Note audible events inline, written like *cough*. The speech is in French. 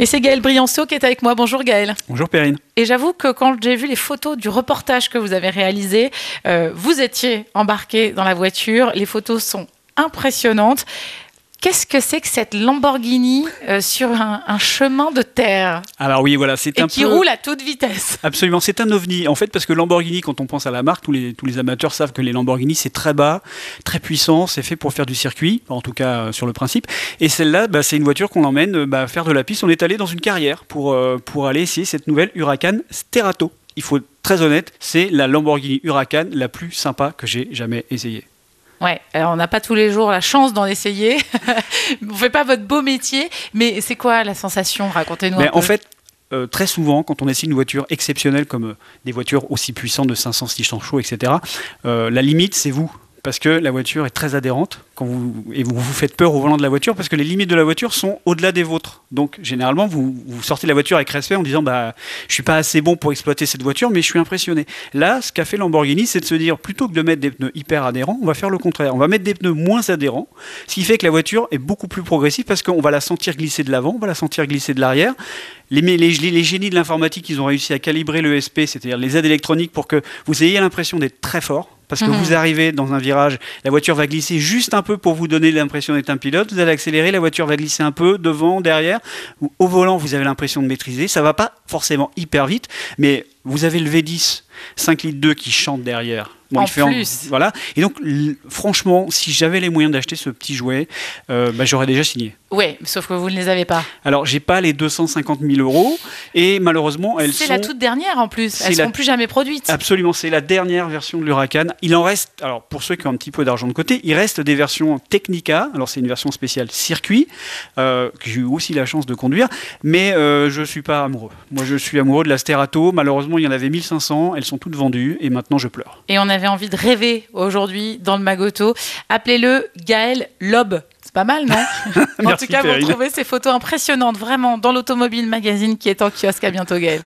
Et c'est Gaël Brianceau qui est avec moi. Bonjour Gaël. Bonjour Perrine. Et j'avoue que quand j'ai vu les photos du reportage que vous avez réalisé, euh, vous étiez embarqué dans la voiture. Les photos sont impressionnantes. Qu'est-ce que c'est que cette Lamborghini euh, sur un, un, chemin de terre Alors oui, voilà, c'est Et un qui peu... roule à toute vitesse. Absolument, c'est un ovni. En fait, parce que Lamborghini, quand on pense à la marque, tous les, tous les amateurs savent que les Lamborghini, c'est très bas, très puissant, c'est fait pour faire du circuit, en tout cas euh, sur le principe. Et celle-là, bah, c'est une voiture qu'on emmène euh, bah, faire de la piste. On est allé dans une carrière pour, pour aller essayer cette nouvelle Huracan Sterato. Il faut être très honnête, c'est la Lamborghini Huracan la plus sympa que j'ai jamais essayée. Ouais, alors on n'a pas tous les jours la chance d'en essayer. *laughs* on fait pas votre beau métier, mais c'est quoi la sensation Racontez-nous peu. en fait, euh, très souvent, quand on essaie une voiture exceptionnelle comme euh, des voitures aussi puissantes de 500, 600 chevaux, etc., euh, la limite, c'est vous. Parce que la voiture est très adhérente et vous vous faites peur au volant de la voiture parce que les limites de la voiture sont au-delà des vôtres. Donc généralement, vous, sortez de la voiture avec respect en disant bah, Je suis pas assez bon pour exploiter cette voiture, mais je suis impressionné. Là, ce qu'a fait Lamborghini, c'est de se dire plutôt que de mettre des pneus hyper adhérents, on va faire le contraire. On va mettre des pneus moins adhérents, ce qui fait que la voiture est beaucoup plus progressive parce qu'on va la sentir glisser de l'avant, on va la sentir glisser de l'arrière. Les, les, génies de l'informatique, ils ont réussi à calibrer l'ESP, c'est-à-dire les aides électroniques, pour que vous ayez l'impression d'être très fort. Parce que mmh. vous arrivez dans un virage, la voiture va glisser juste un peu pour vous donner l'impression d'être un pilote. Vous allez accélérer, la voiture va glisser un peu devant, derrière. Au volant, vous avez l'impression de maîtriser. Ça va pas forcément hyper vite, mais vous avez le V10 5 litres 2 qui chante derrière. Bon, en il fait plus. En, voilà. Et donc, franchement, si j'avais les moyens d'acheter ce petit jouet, euh, bah, j'aurais déjà signé. Oui, sauf que vous ne les avez pas. Alors, j'ai pas les 250 000 euros et malheureusement, elles sont. C'est la toute dernière en plus. Elles ne la... seront plus jamais produites. Absolument, c'est la dernière version de l'Huracan. Il en reste, alors pour ceux qui ont un petit peu d'argent de côté, il reste des versions Technica. Alors, c'est une version spéciale circuit euh, que j'ai eu aussi la chance de conduire, mais euh, je suis pas amoureux. Moi, je suis amoureux de la Sterato. Malheureusement, il y en avait 1500. Elles sont toutes vendues et maintenant, je pleure. Et on avait envie de rêver aujourd'hui dans le Magoto. Appelez-le Gaël Lob. C'est pas mal, non *laughs* En tout cas, vous retrouvez ces photos impressionnantes vraiment dans l'Automobile Magazine qui est en kiosque. À bientôt, Gaël.